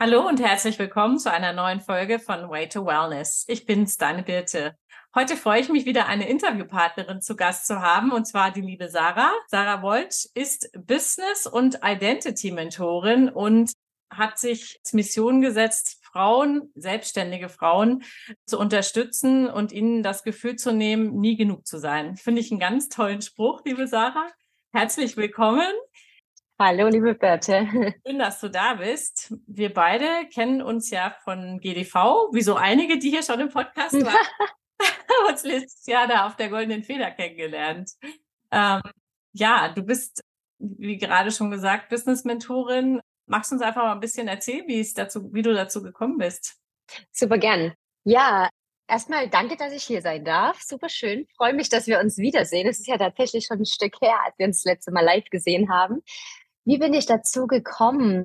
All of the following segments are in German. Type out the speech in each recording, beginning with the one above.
Hallo und herzlich willkommen zu einer neuen Folge von Way to Wellness. Ich bin's, deine Birte. Heute freue ich mich wieder, eine Interviewpartnerin zu Gast zu haben, und zwar die liebe Sarah. Sarah Woltsch ist Business- und Identity-Mentorin und hat sich als Mission gesetzt, Frauen, selbstständige Frauen zu unterstützen und ihnen das Gefühl zu nehmen, nie genug zu sein. Finde ich einen ganz tollen Spruch, liebe Sarah. Herzlich willkommen. Hallo, liebe Birte. Schön, dass du da bist. Wir beide kennen uns ja von GDV, wie so einige, die hier schon im Podcast waren. uns letztes Jahr da auf der Goldenen Feder kennengelernt. Ähm, ja, du bist, wie gerade schon gesagt, Business-Mentorin. Magst du uns einfach mal ein bisschen erzählen, wie es dazu, wie du dazu gekommen bist? Super gern. Ja, erstmal danke, dass ich hier sein darf. Super schön. Freue mich, dass wir uns wiedersehen. Es ist ja tatsächlich schon ein Stück her, als wir uns das letzte Mal live gesehen haben. Wie bin ich dazu gekommen?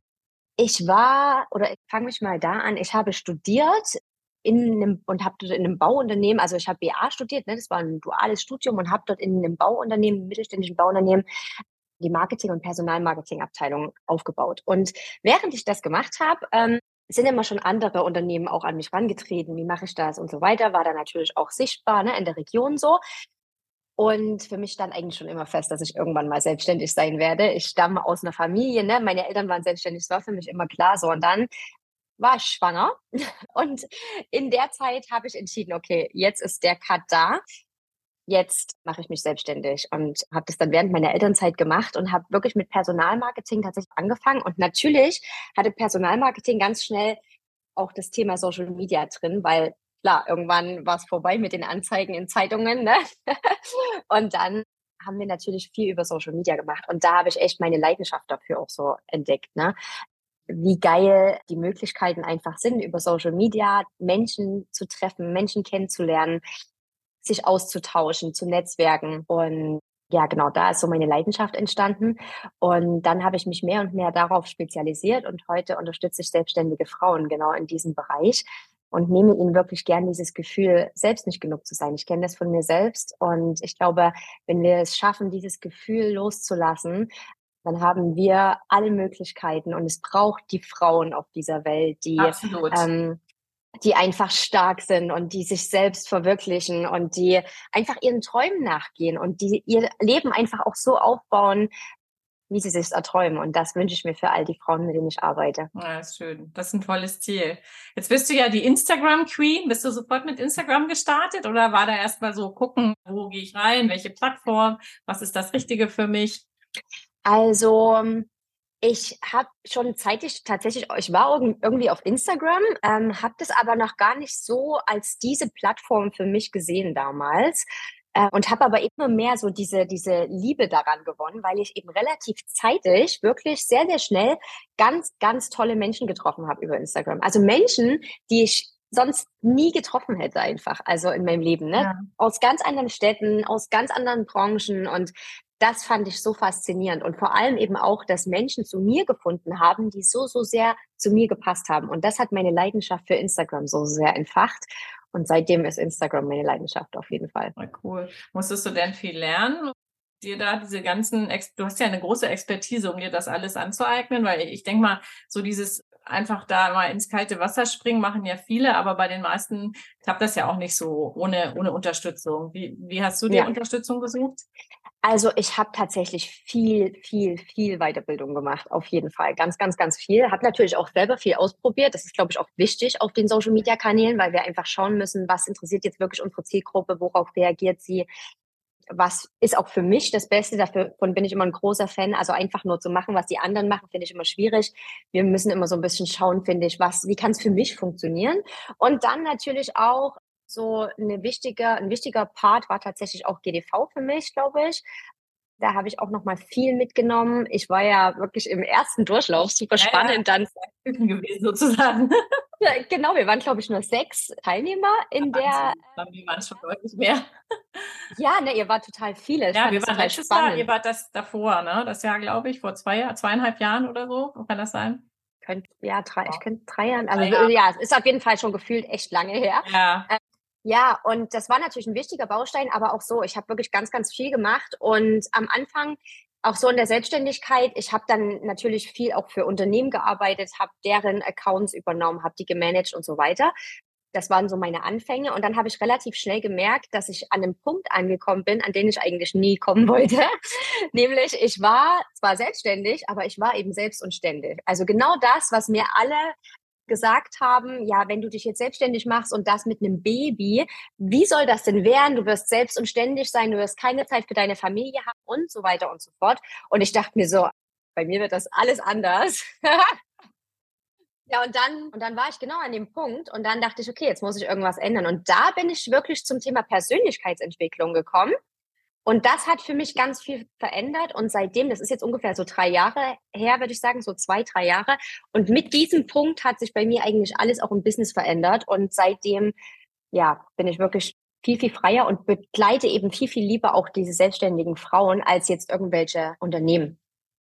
Ich war, oder ich fange mich mal da an, ich habe studiert in einem, und habe dort in einem Bauunternehmen, also ich habe BA studiert, ne, das war ein duales Studium und habe dort in einem Bauunternehmen, mittelständischen Bauunternehmen, die Marketing- und Personalmarketingabteilung aufgebaut. Und während ich das gemacht habe, ähm, sind immer schon andere Unternehmen auch an mich rangetreten. Wie mache ich das und so weiter? War da natürlich auch sichtbar ne, in der Region so. Und für mich stand eigentlich schon immer fest, dass ich irgendwann mal selbstständig sein werde. Ich stamme aus einer Familie, ne? meine Eltern waren selbstständig, das war für mich immer klar so. Und dann war ich schwanger und in der Zeit habe ich entschieden, okay, jetzt ist der Cut da. Jetzt mache ich mich selbstständig und habe das dann während meiner Elternzeit gemacht und habe wirklich mit Personalmarketing tatsächlich angefangen. Und natürlich hatte Personalmarketing ganz schnell auch das Thema Social Media drin, weil klar, irgendwann war es vorbei mit den Anzeigen in Zeitungen. Ne? und dann haben wir natürlich viel über Social Media gemacht. Und da habe ich echt meine Leidenschaft dafür auch so entdeckt. Ne? Wie geil die Möglichkeiten einfach sind, über Social Media Menschen zu treffen, Menschen kennenzulernen, sich auszutauschen, zu netzwerken. Und ja, genau, da ist so meine Leidenschaft entstanden. Und dann habe ich mich mehr und mehr darauf spezialisiert und heute unterstütze ich selbstständige Frauen genau in diesem Bereich, und nehme ihnen wirklich gern dieses Gefühl, selbst nicht genug zu sein. Ich kenne das von mir selbst und ich glaube, wenn wir es schaffen, dieses Gefühl loszulassen, dann haben wir alle Möglichkeiten und es braucht die Frauen auf dieser Welt, die, ähm, die einfach stark sind und die sich selbst verwirklichen und die einfach ihren Träumen nachgehen und die ihr Leben einfach auch so aufbauen, wie sie sich erträumen. Und das wünsche ich mir für all die Frauen, mit denen ich arbeite. Ja, ist schön. Das ist ein tolles Ziel. Jetzt bist du ja die Instagram Queen. Bist du sofort mit Instagram gestartet oder war da erstmal so gucken, wo gehe ich rein, welche Plattform, was ist das Richtige für mich? Also, ich habe schon zeitig tatsächlich, ich war irgendwie auf Instagram, ähm, habe das aber noch gar nicht so als diese Plattform für mich gesehen damals. Äh, und habe aber immer mehr so diese, diese Liebe daran gewonnen, weil ich eben relativ zeitig, wirklich sehr, sehr schnell ganz, ganz tolle Menschen getroffen habe über Instagram. Also Menschen, die ich sonst nie getroffen hätte einfach, also in meinem Leben, ne? Ja. Aus ganz anderen Städten, aus ganz anderen Branchen und das fand ich so faszinierend und vor allem eben auch, dass Menschen zu mir gefunden haben, die so, so sehr zu mir gepasst haben. Und das hat meine Leidenschaft für Instagram so sehr entfacht. Und seitdem ist Instagram meine Leidenschaft auf jeden Fall. Cool. Musstest du denn viel lernen? Dir da diese ganzen, du hast ja eine große Expertise, um dir das alles anzueignen, weil ich denke mal, so dieses einfach da mal ins kalte Wasser springen, machen ja viele, aber bei den meisten klappt das ja auch nicht so ohne, ohne Unterstützung. Wie, wie hast du dir ja. Unterstützung gesucht? Also ich habe tatsächlich viel, viel, viel Weiterbildung gemacht, auf jeden Fall. Ganz, ganz, ganz viel. Habe natürlich auch selber viel ausprobiert. Das ist, glaube ich, auch wichtig auf den Social-Media-Kanälen, weil wir einfach schauen müssen, was interessiert jetzt wirklich unsere Zielgruppe, worauf reagiert sie, was ist auch für mich das Beste, davon bin ich immer ein großer Fan. Also einfach nur zu machen, was die anderen machen, finde ich immer schwierig. Wir müssen immer so ein bisschen schauen, finde ich, was, wie kann es für mich funktionieren? Und dann natürlich auch so eine wichtige, ein wichtiger Part war tatsächlich auch GDV für mich, glaube ich. Da habe ich auch noch mal viel mitgenommen. Ich war ja wirklich im ersten Durchlauf super spannend. Ja, ja. Dann gewesen sozusagen. Ja, genau, wir waren, glaube ich, nur sechs Teilnehmer in ja, der. Wir waren schon deutlich mehr. Ja, ne, ihr wart total viele. Ja, wir waren letztes spannend. Jahr, ihr wart das davor, ne? Das Jahr, glaube ich, vor zwei, zweieinhalb Jahren oder so. Kann das sein? Könnt, ja, drei, ich könnte drei Jahren. Also ja. ja, es ist auf jeden Fall schon gefühlt echt lange her. Ja. Ähm, ja, und das war natürlich ein wichtiger Baustein, aber auch so, ich habe wirklich ganz, ganz viel gemacht. Und am Anfang auch so in der Selbstständigkeit, ich habe dann natürlich viel auch für Unternehmen gearbeitet, habe deren Accounts übernommen, habe die gemanagt und so weiter. Das waren so meine Anfänge. Und dann habe ich relativ schnell gemerkt, dass ich an einem Punkt angekommen bin, an den ich eigentlich nie kommen wollte. Nämlich, ich war zwar selbstständig, aber ich war eben selbst und ständig. Also genau das, was mir alle gesagt haben, ja, wenn du dich jetzt selbstständig machst und das mit einem Baby, wie soll das denn werden? Du wirst selbst und ständig sein, du wirst keine Zeit für deine Familie haben und so weiter und so fort. Und ich dachte mir so, bei mir wird das alles anders. ja, und dann, und dann war ich genau an dem Punkt und dann dachte ich, okay, jetzt muss ich irgendwas ändern. Und da bin ich wirklich zum Thema Persönlichkeitsentwicklung gekommen. Und das hat für mich ganz viel verändert. Und seitdem, das ist jetzt ungefähr so drei Jahre her, würde ich sagen, so zwei, drei Jahre. Und mit diesem Punkt hat sich bei mir eigentlich alles auch im Business verändert. Und seitdem, ja, bin ich wirklich viel, viel freier und begleite eben viel, viel lieber auch diese selbstständigen Frauen als jetzt irgendwelche Unternehmen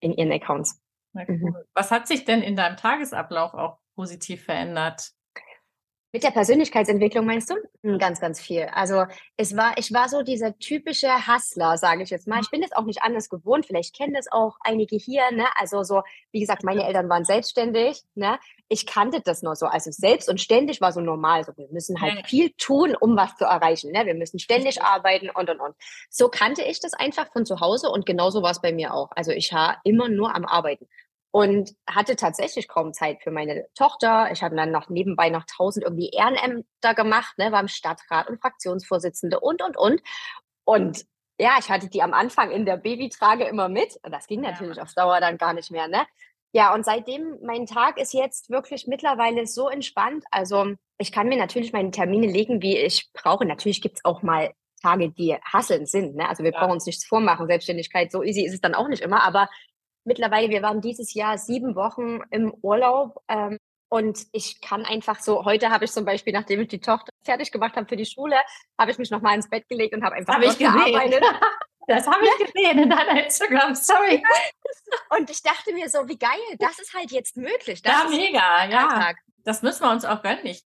in ihren Accounts. Cool. Mhm. Was hat sich denn in deinem Tagesablauf auch positiv verändert? Mit der Persönlichkeitsentwicklung meinst du? Hm, ganz, ganz viel. Also es war, ich war so dieser typische Hustler, sage ich jetzt mal. Ich bin das auch nicht anders gewohnt. Vielleicht kennen das auch einige hier. Ne? Also so, wie gesagt, meine Eltern waren selbstständig. Ne? Ich kannte das nur so. Also selbst und ständig war so normal. So, wir müssen halt viel tun, um was zu erreichen. Ne? Wir müssen ständig arbeiten und und und. So kannte ich das einfach von zu Hause und genauso war es bei mir auch. Also ich war immer nur am Arbeiten und hatte tatsächlich kaum Zeit für meine Tochter. Ich habe dann noch nebenbei noch tausend irgendwie Ehrenämter gemacht, ne, war im Stadtrat und Fraktionsvorsitzende und, und, und. Und ja, ich hatte die am Anfang in der Babytrage immer mit. Und das ging natürlich ja. auf Dauer dann gar nicht mehr, ne? Ja, und seitdem, mein Tag ist jetzt wirklich mittlerweile so entspannt. Also ich kann mir natürlich meine Termine legen, wie ich brauche. Natürlich gibt es auch mal Tage, die hasselnd sind. Ne? Also wir ja. brauchen uns nichts vormachen. Selbstständigkeit, so easy ist es dann auch nicht immer. Aber mittlerweile, wir waren dieses Jahr sieben Wochen im Urlaub. Ähm, und ich kann einfach so, heute habe ich zum Beispiel, nachdem ich die Tochter fertig gemacht habe für die Schule, habe ich mich nochmal ins Bett gelegt und habe einfach hab ich gearbeitet. Das habe ich gesehen in deiner Instagram-Story. Und ich dachte mir so, wie geil, das ist halt jetzt möglich. Das ja, mega, ja. Das müssen wir uns auch gönnen. Ich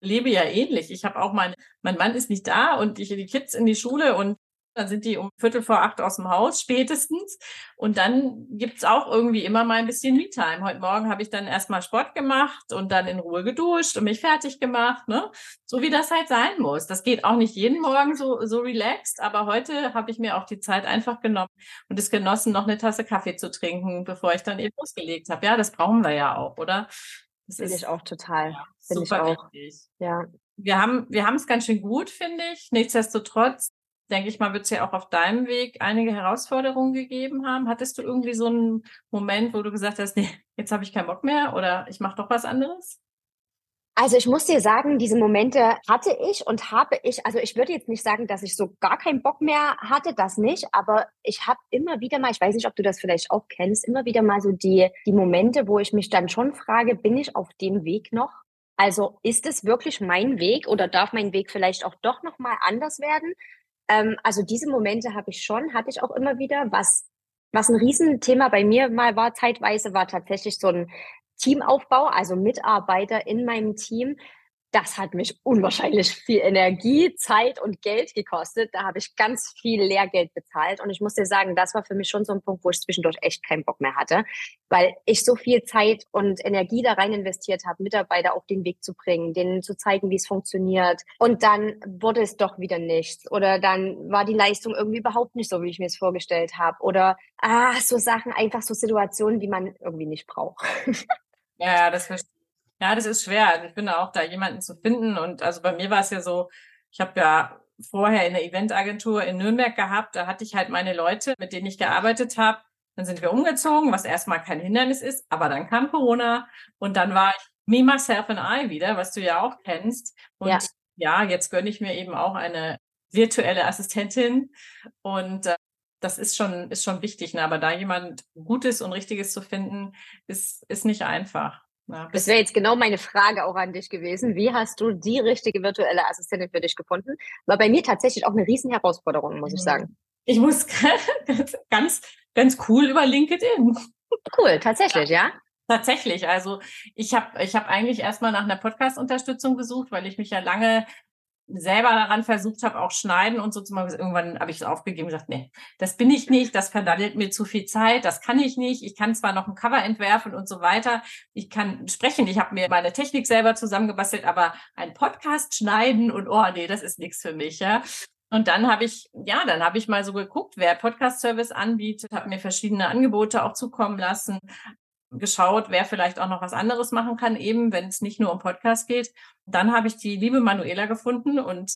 lebe ja ähnlich. Ich habe auch mein, mein Mann ist nicht da und ich die Kids in die Schule und dann sind die um Viertel vor acht aus dem Haus spätestens. Und dann gibt's auch irgendwie immer mal ein bisschen Me-Time. Heute Morgen habe ich dann erstmal Sport gemacht und dann in Ruhe geduscht und mich fertig gemacht. Ne? So wie das halt sein muss. Das geht auch nicht jeden Morgen so, so relaxed, aber heute habe ich mir auch die Zeit einfach genommen und es genossen, noch eine Tasse Kaffee zu trinken, bevor ich dann eben losgelegt habe. Ja, das brauchen wir ja auch, oder? Das finde ich auch total. Ja, finde ich auch. Wichtig. Ja. Wir haben, wir haben es ganz schön gut, finde ich. Nichtsdestotrotz denke ich mal, wird es ja auch auf deinem Weg einige Herausforderungen gegeben haben. Hattest du irgendwie so einen Moment, wo du gesagt hast, nee, jetzt habe ich keinen Bock mehr oder ich mache doch was anderes? Also ich muss dir sagen, diese Momente hatte ich und habe ich, also ich würde jetzt nicht sagen, dass ich so gar keinen Bock mehr hatte, das nicht, aber ich habe immer wieder mal, ich weiß nicht, ob du das vielleicht auch kennst, immer wieder mal so die, die Momente, wo ich mich dann schon frage, bin ich auf dem Weg noch? Also ist es wirklich mein Weg oder darf mein Weg vielleicht auch doch nochmal anders werden? Ähm, also diese Momente habe ich schon, hatte ich auch immer wieder. Was, was ein Riesenthema bei mir mal war zeitweise, war tatsächlich so ein Teamaufbau, also Mitarbeiter in meinem Team, das hat mich unwahrscheinlich viel Energie, Zeit und Geld gekostet. Da habe ich ganz viel Lehrgeld bezahlt. Und ich muss dir sagen, das war für mich schon so ein Punkt, wo ich zwischendurch echt keinen Bock mehr hatte, weil ich so viel Zeit und Energie da rein investiert habe, Mitarbeiter auf den Weg zu bringen, denen zu zeigen, wie es funktioniert. Und dann wurde es doch wieder nichts. Oder dann war die Leistung irgendwie überhaupt nicht so, wie ich mir es vorgestellt habe. Oder ah, so Sachen, einfach so Situationen, die man irgendwie nicht braucht. Ja, das verstehe ja, das ist schwer. Also ich finde auch da jemanden zu finden. Und also bei mir war es ja so, ich habe ja vorher in der Eventagentur in Nürnberg gehabt. Da hatte ich halt meine Leute, mit denen ich gearbeitet habe. Dann sind wir umgezogen, was erstmal kein Hindernis ist. Aber dann kam Corona und dann war ich Me, Myself and I wieder, was du ja auch kennst. Und ja, ja jetzt gönne ich mir eben auch eine virtuelle Assistentin. Und äh, das ist schon, ist schon wichtig. Ne? Aber da jemand Gutes und Richtiges zu finden, ist, ist nicht einfach. Ja, das wäre jetzt genau meine Frage auch an dich gewesen. Wie hast du die richtige virtuelle Assistentin für dich gefunden? War bei mir tatsächlich auch eine riesen Herausforderung, muss ich mhm. sagen. Ich muss ganz, ganz cool über LinkedIn. Cool, tatsächlich, ja? ja? Tatsächlich. Also ich habe ich hab eigentlich erstmal nach einer Podcast-Unterstützung gesucht, weil ich mich ja lange selber daran versucht habe, auch schneiden und so zu machen. Irgendwann habe ich es aufgegeben und gesagt, nee, das bin ich nicht, das verdaddelt mir zu viel Zeit, das kann ich nicht. Ich kann zwar noch ein Cover entwerfen und so weiter. Ich kann sprechen, ich habe mir meine Technik selber zusammengebastelt, aber ein Podcast schneiden und oh nee, das ist nichts für mich, ja. Und dann habe ich, ja, dann habe ich mal so geguckt, wer Podcast-Service anbietet, habe mir verschiedene Angebote auch zukommen lassen, geschaut, wer vielleicht auch noch was anderes machen kann, eben wenn es nicht nur um Podcast geht. Dann habe ich die liebe Manuela gefunden und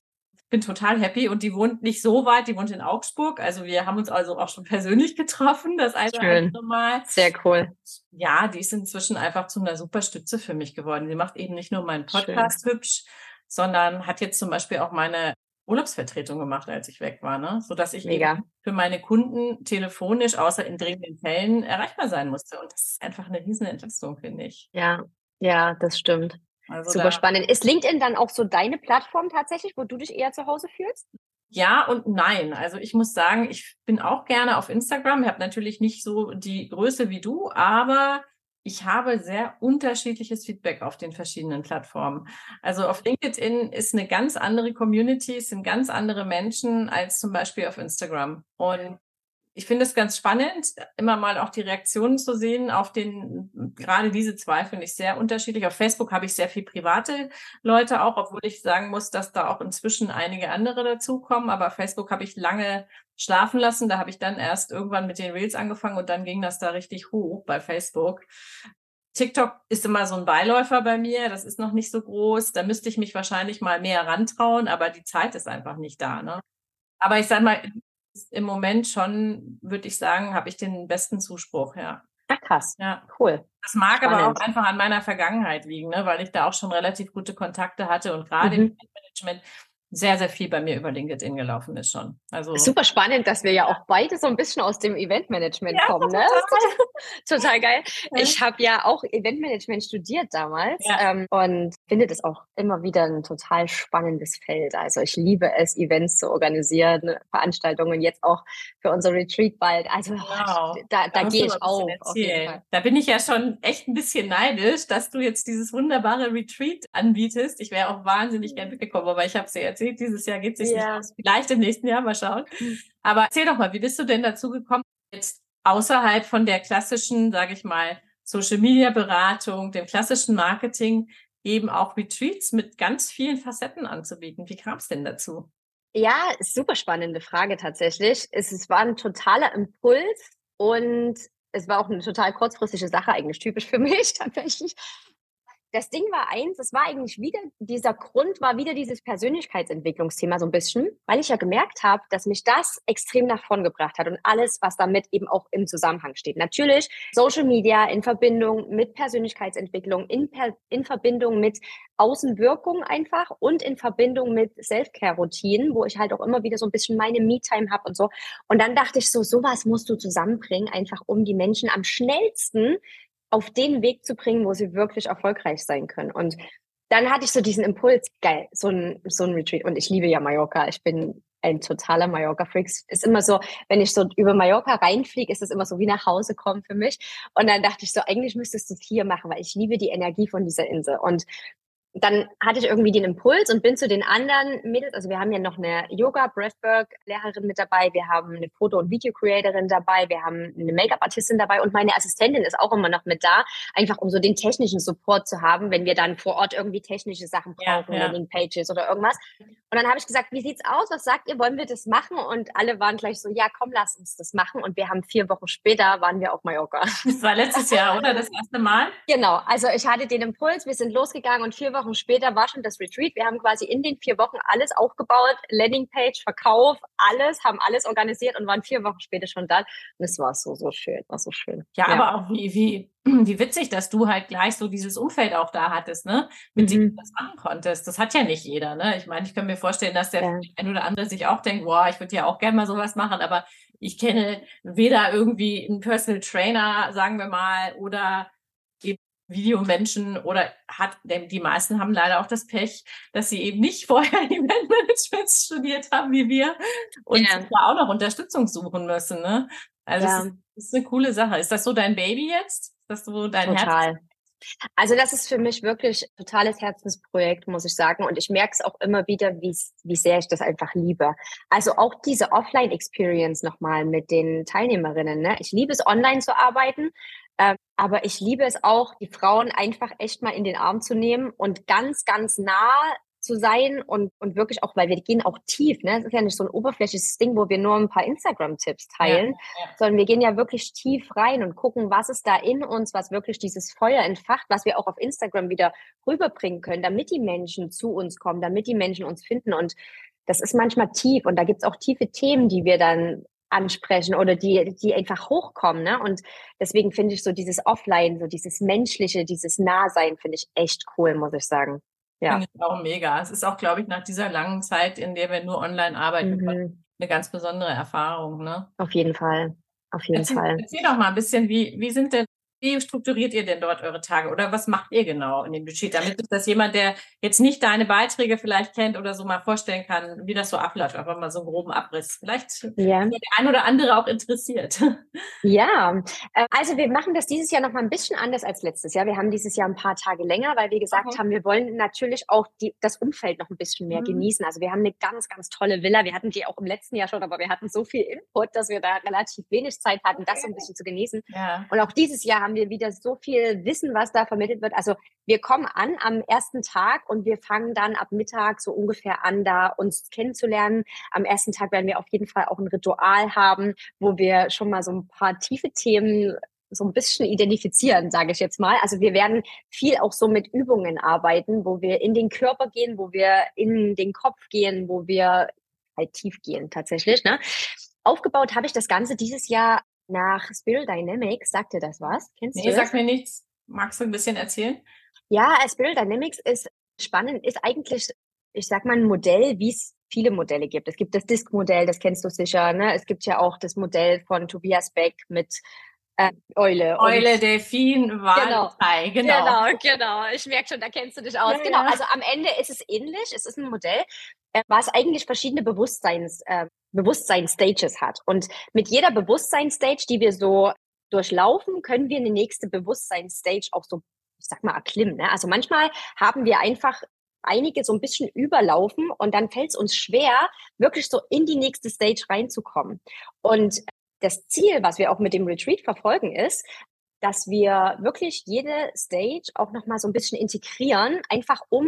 bin total happy und die wohnt nicht so weit, die wohnt in Augsburg. Also wir haben uns also auch schon persönlich getroffen, das eine Schön. Mal. Sehr cool. Ja, die ist inzwischen einfach zu einer super Stütze für mich geworden. Sie macht eben nicht nur meinen Podcast Schön. hübsch, sondern hat jetzt zum Beispiel auch meine Urlaubsvertretung gemacht, als ich weg war, ne? so dass ich für meine Kunden telefonisch, außer in dringenden Fällen, erreichbar sein musste. Und das ist einfach eine riesen Entlastung, finde ich. Ja, ja, das stimmt. Also Super spannend. Ist LinkedIn dann auch so deine Plattform tatsächlich, wo du dich eher zu Hause fühlst? Ja und nein. Also ich muss sagen, ich bin auch gerne auf Instagram. Ich habe natürlich nicht so die Größe wie du, aber ich habe sehr unterschiedliches Feedback auf den verschiedenen Plattformen. Also auf LinkedIn ist eine ganz andere Community, es sind ganz andere Menschen als zum Beispiel auf Instagram. Und ich finde es ganz spannend, immer mal auch die Reaktionen zu sehen auf den, gerade diese zwei finde ich sehr unterschiedlich. Auf Facebook habe ich sehr viel private Leute auch, obwohl ich sagen muss, dass da auch inzwischen einige andere dazukommen. Aber Facebook habe ich lange schlafen lassen. Da habe ich dann erst irgendwann mit den Reels angefangen und dann ging das da richtig hoch bei Facebook. TikTok ist immer so ein Beiläufer bei mir. Das ist noch nicht so groß. Da müsste ich mich wahrscheinlich mal mehr rantrauen, aber die Zeit ist einfach nicht da. Ne? Aber ich sage mal, im Moment schon, würde ich sagen, habe ich den besten Zuspruch, ja. Ach krass. Ja. Cool. Das mag Spannend. aber auch einfach an meiner Vergangenheit liegen, ne? weil ich da auch schon relativ gute Kontakte hatte und gerade mhm. im Management sehr, sehr viel bei mir über LinkedIn gelaufen ist schon. Also super spannend, dass wir ja auch beide so ein bisschen aus dem Eventmanagement ja, kommen. Ne? Total, total geil. Ich habe ja auch Eventmanagement studiert damals ja. ähm, und finde das auch immer wieder ein total spannendes Feld. Also ich liebe es, Events zu organisieren, Veranstaltungen jetzt auch für unser Retreat bald. Also wow. da, da, da gehe ich auf. auf da bin ich ja schon echt ein bisschen neidisch, dass du jetzt dieses wunderbare Retreat anbietest. Ich wäre auch wahnsinnig gerne mitgekommen, aber ich habe es ja erzählt erzählt, dieses Jahr geht es sich ja. nicht aus. Vielleicht im nächsten Jahr, mal schauen. Hm. Aber erzähl doch mal, wie bist du denn dazu gekommen, jetzt außerhalb von der klassischen, sage ich mal, Social Media Beratung, dem klassischen Marketing, eben auch Retreats mit ganz vielen Facetten anzubieten. Wie kam es denn dazu? Ja, super spannende Frage tatsächlich. Es, es war ein totaler Impuls und es war auch eine total kurzfristige Sache, eigentlich typisch für mich tatsächlich das Ding war eins, es war eigentlich wieder, dieser Grund war wieder dieses Persönlichkeitsentwicklungsthema so ein bisschen, weil ich ja gemerkt habe, dass mich das extrem nach vorn gebracht hat und alles, was damit eben auch im Zusammenhang steht. Natürlich Social Media in Verbindung mit Persönlichkeitsentwicklung, in, per, in Verbindung mit Außenwirkung einfach und in Verbindung mit Self-Care-Routinen, wo ich halt auch immer wieder so ein bisschen meine Me-Time habe und so. Und dann dachte ich so, sowas musst du zusammenbringen, einfach um die Menschen am schnellsten auf den Weg zu bringen, wo sie wirklich erfolgreich sein können. Und dann hatte ich so diesen Impuls, geil, so ein, so ein Retreat. Und ich liebe ja Mallorca. Ich bin ein totaler Mallorca-Freak. Ist immer so, wenn ich so über Mallorca reinfliege, ist es immer so wie nach Hause kommen für mich. Und dann dachte ich so, eigentlich müsstest du es hier machen, weil ich liebe die Energie von dieser Insel. Und dann hatte ich irgendwie den Impuls und bin zu den anderen Mädels, also wir haben ja noch eine Yoga Breathwork Lehrerin mit dabei, wir haben eine Foto- und Video Creatorin dabei, wir haben eine Make-up Artistin dabei und meine Assistentin ist auch immer noch mit da, einfach um so den technischen Support zu haben, wenn wir dann vor Ort irgendwie technische Sachen brauchen, ja, ja. Landing Pages oder irgendwas. Und dann habe ich gesagt, wie sieht's aus? Was sagt ihr? Wollen wir das machen? Und alle waren gleich so, ja, komm, lass uns das machen. Und wir haben vier Wochen später waren wir auf Mallorca. Das war letztes Jahr, oder? Das erste Mal? Genau. Also ich hatte den Impuls, wir sind losgegangen und vier Wochen später war schon das Retreat. Wir haben quasi in den vier Wochen alles aufgebaut, Landingpage, Verkauf, alles, haben alles organisiert und waren vier Wochen später schon da. Und es war so, so schön, war so schön. Ja, ja. aber auch wie, wie wie witzig, dass du halt gleich so dieses Umfeld auch da hattest, ne? Mit mhm. dem du das machen konntest. Das hat ja nicht jeder, ne? Ich meine, ich kann mir vorstellen, dass der ja. ein oder andere sich auch denkt, boah, ich würde ja auch gerne mal sowas machen, aber ich kenne weder irgendwie einen Personal Trainer, sagen wir mal, oder Videomenschen oder hat, denn die meisten haben leider auch das Pech, dass sie eben nicht vorher Eventmanagement studiert haben wie wir und ja. da auch noch Unterstützung suchen müssen, ne? Also ja. das ist, ist eine coole Sache. Ist das so dein Baby jetzt? dass du dein Total. Herz Also das ist für mich wirklich totales Herzensprojekt, muss ich sagen. Und ich merke es auch immer wieder, wie sehr ich das einfach liebe. Also auch diese Offline-Experience nochmal mit den Teilnehmerinnen. Ne? Ich liebe es, online zu arbeiten. Äh, aber ich liebe es auch, die Frauen einfach echt mal in den Arm zu nehmen und ganz, ganz nah zu sein und, und wirklich auch, weil wir gehen auch tief, ne? Es ist ja nicht so ein oberflächliches Ding, wo wir nur ein paar Instagram-Tipps teilen, ja, ja. sondern wir gehen ja wirklich tief rein und gucken, was ist da in uns, was wirklich dieses Feuer entfacht, was wir auch auf Instagram wieder rüberbringen können, damit die Menschen zu uns kommen, damit die Menschen uns finden. Und das ist manchmal tief und da gibt es auch tiefe Themen, die wir dann ansprechen oder die, die einfach hochkommen. Ne? Und deswegen finde ich so dieses Offline, so dieses Menschliche, dieses Nahsein, finde ich echt cool, muss ich sagen. Ja. Finde ich auch mega. Es ist auch, glaube ich, nach dieser langen Zeit, in der wir nur online arbeiten, mhm. eine ganz besondere Erfahrung. Ne? Auf jeden Fall. Auf jeden erzähl, Fall. Erzähl doch mal ein bisschen, wie, wie sind denn wie strukturiert ihr denn dort eure Tage oder was macht ihr genau in dem Budget, damit sich das jemand, der jetzt nicht deine Beiträge vielleicht kennt oder so mal vorstellen kann, wie das so abläuft, einfach mal so einen groben Abriss. Vielleicht ja. der ein oder andere auch interessiert. Ja, äh, also wir machen das dieses Jahr noch mal ein bisschen anders als letztes Jahr. Wir haben dieses Jahr ein paar Tage länger, weil wir gesagt okay. haben, wir wollen natürlich auch die, das Umfeld noch ein bisschen mehr mhm. genießen. Also wir haben eine ganz, ganz tolle Villa. Wir hatten die auch im letzten Jahr schon, aber wir hatten so viel Input, dass wir da relativ wenig Zeit hatten, das so ein bisschen zu genießen. Ja. Und auch dieses Jahr haben haben wir wieder so viel Wissen, was da vermittelt wird. Also wir kommen an am ersten Tag und wir fangen dann ab Mittag so ungefähr an, da uns kennenzulernen. Am ersten Tag werden wir auf jeden Fall auch ein Ritual haben, wo wir schon mal so ein paar tiefe Themen so ein bisschen identifizieren, sage ich jetzt mal. Also wir werden viel auch so mit Übungen arbeiten, wo wir in den Körper gehen, wo wir in den Kopf gehen, wo wir halt tief gehen tatsächlich. Ne? Aufgebaut habe ich das Ganze dieses Jahr nach Spiral Dynamics. Sagt dir das was? Kennst nee, du das? sagt mir nichts. Magst du ein bisschen erzählen? Ja, Spiral Dynamics ist spannend, ist eigentlich, ich sag mal, ein Modell, wie es viele Modelle gibt. Es gibt das Disk-Modell, das kennst du sicher. Ne? Es gibt ja auch das Modell von Tobias Beck mit äh, Eule. Eule, Delfin, Walei, genau. genau. Genau, genau. Ich merke schon, da kennst du dich aus. Ja, genau, ja. also am Ende ist es ähnlich. Es ist ein Modell, äh, was eigentlich verschiedene Bewusstseins, äh, Bewusstseinsstages hat. Und mit jeder Bewusstseinsstage, die wir so durchlaufen, können wir eine nächste Bewusstseinsstage auch so, ich sag mal, erklimmen. Ne? Also manchmal haben wir einfach einige so ein bisschen überlaufen und dann fällt es uns schwer, wirklich so in die nächste Stage reinzukommen. Und das Ziel, was wir auch mit dem Retreat verfolgen, ist, dass wir wirklich jede Stage auch nochmal so ein bisschen integrieren, einfach um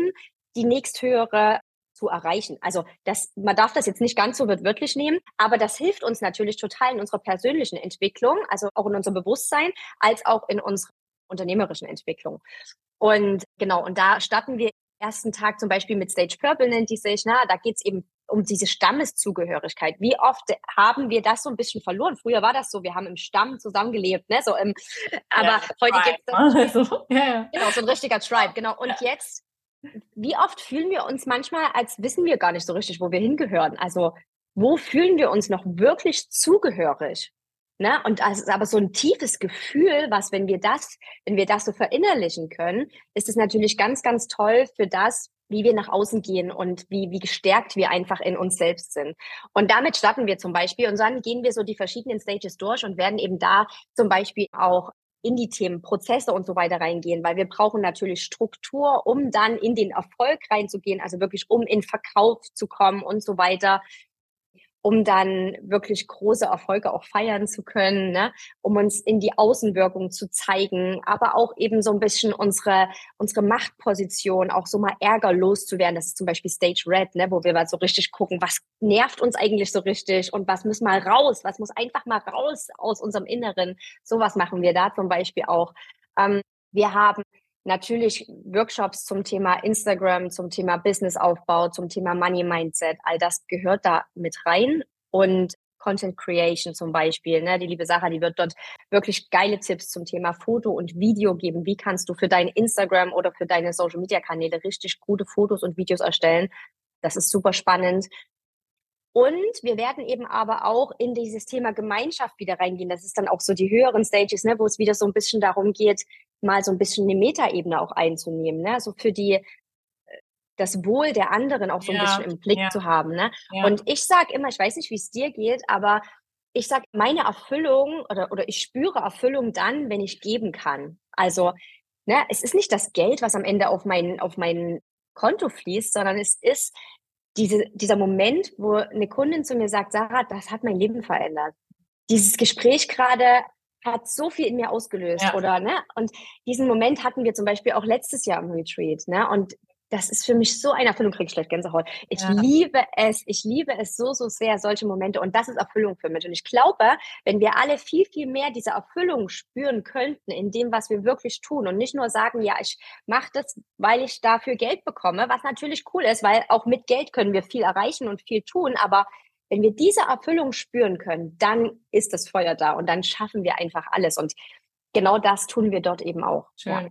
die nächsthöhere zu erreichen. Also das, man darf das jetzt nicht ganz so wörtlich nehmen, aber das hilft uns natürlich total in unserer persönlichen Entwicklung, also auch in unserem Bewusstsein, als auch in unserer unternehmerischen Entwicklung. Und genau, und da starten wir ersten Tag zum Beispiel mit Stage Purple nennt die sich, na, da geht's eben um diese Stammeszugehörigkeit. Wie oft haben wir das so ein bisschen verloren? Früher war das so, wir haben im Stamm zusammengelebt, ne? So im, aber ja, heute gibt es also, ja, genau so ein richtiger Tribe, genau. Und jetzt, wie oft fühlen wir uns manchmal, als wissen wir gar nicht so richtig, wo wir hingehören? Also wo fühlen wir uns noch wirklich zugehörig? Ne? Und das ist aber so ein tiefes Gefühl, was, wenn wir das, wenn wir das so verinnerlichen können, ist es natürlich ganz, ganz toll für das, wie wir nach außen gehen und wie, wie gestärkt wir einfach in uns selbst sind. Und damit starten wir zum Beispiel und dann gehen wir so die verschiedenen Stages durch und werden eben da zum Beispiel auch in die Themen Prozesse und so weiter reingehen, weil wir brauchen natürlich Struktur, um dann in den Erfolg reinzugehen, also wirklich um in Verkauf zu kommen und so weiter um dann wirklich große Erfolge auch feiern zu können, ne? um uns in die Außenwirkung zu zeigen, aber auch eben so ein bisschen unsere, unsere Machtposition auch so mal ärgerlos zu werden. Das ist zum Beispiel Stage Red, ne? wo wir mal so richtig gucken, was nervt uns eigentlich so richtig und was muss mal raus, was muss einfach mal raus aus unserem Inneren. Sowas machen wir da zum Beispiel auch. Ähm, wir haben natürlich Workshops zum Thema Instagram, zum Thema Businessaufbau, zum Thema Money Mindset, all das gehört da mit rein und Content Creation zum Beispiel. Ne? Die liebe Sarah, die wird dort wirklich geile Tipps zum Thema Foto und Video geben. Wie kannst du für dein Instagram oder für deine Social Media Kanäle richtig gute Fotos und Videos erstellen? Das ist super spannend. Und wir werden eben aber auch in dieses Thema Gemeinschaft wieder reingehen. Das ist dann auch so die höheren Stages, ne, wo es wieder so ein bisschen darum geht, mal so ein bisschen eine Metaebene auch einzunehmen. Ne? So für die das Wohl der anderen auch so ein ja, bisschen im Blick ja. zu haben. Ne? Ja. Und ich sage immer, ich weiß nicht, wie es dir geht, aber ich sage, meine Erfüllung oder, oder ich spüre Erfüllung dann, wenn ich geben kann. Also ne, es ist nicht das Geld, was am Ende auf mein, auf mein Konto fließt, sondern es ist diese, dieser Moment, wo eine Kundin zu mir sagt, Sarah, das hat mein Leben verändert. Dieses Gespräch gerade hat so viel in mir ausgelöst, ja. oder, ne? Und diesen Moment hatten wir zum Beispiel auch letztes Jahr im Retreat, ne? Und das ist für mich so eine Erfüllung, kriege ich schlecht Gänsehaut. Ich ja. liebe es, ich liebe es so, so sehr, solche Momente. Und das ist Erfüllung für mich. Und ich glaube, wenn wir alle viel, viel mehr diese Erfüllung spüren könnten in dem, was wir wirklich tun und nicht nur sagen, ja, ich mache das, weil ich dafür Geld bekomme, was natürlich cool ist, weil auch mit Geld können wir viel erreichen und viel tun. Aber wenn wir diese Erfüllung spüren können, dann ist das Feuer da und dann schaffen wir einfach alles. Und genau das tun wir dort eben auch. Schön. Ja.